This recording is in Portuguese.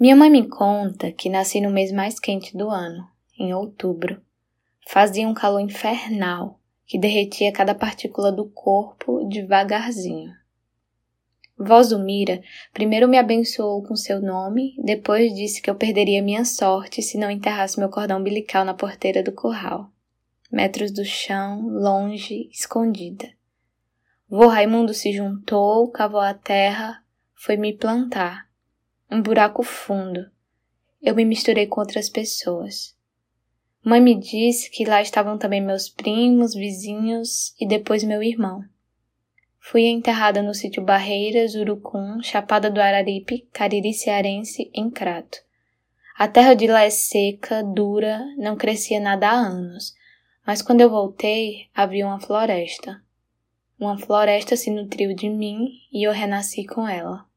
Minha mãe me conta que nasci no mês mais quente do ano, em outubro. Fazia um calor infernal que derretia cada partícula do corpo devagarzinho. Vó Zumira primeiro me abençoou com seu nome, depois disse que eu perderia minha sorte se não enterrasse meu cordão umbilical na porteira do curral. Metros do chão, longe, escondida. Vô Raimundo se juntou, cavou a terra, foi me plantar. Um buraco fundo. Eu me misturei com outras pessoas. Mãe me disse que lá estavam também meus primos, vizinhos e depois meu irmão. Fui enterrada no sítio Barreiras, Urucum, Chapada do Araripe, Cariri Cearense, em Crato. A terra de lá é seca, dura, não crescia nada há anos, mas quando eu voltei, havia uma floresta. Uma floresta se nutriu de mim e eu renasci com ela.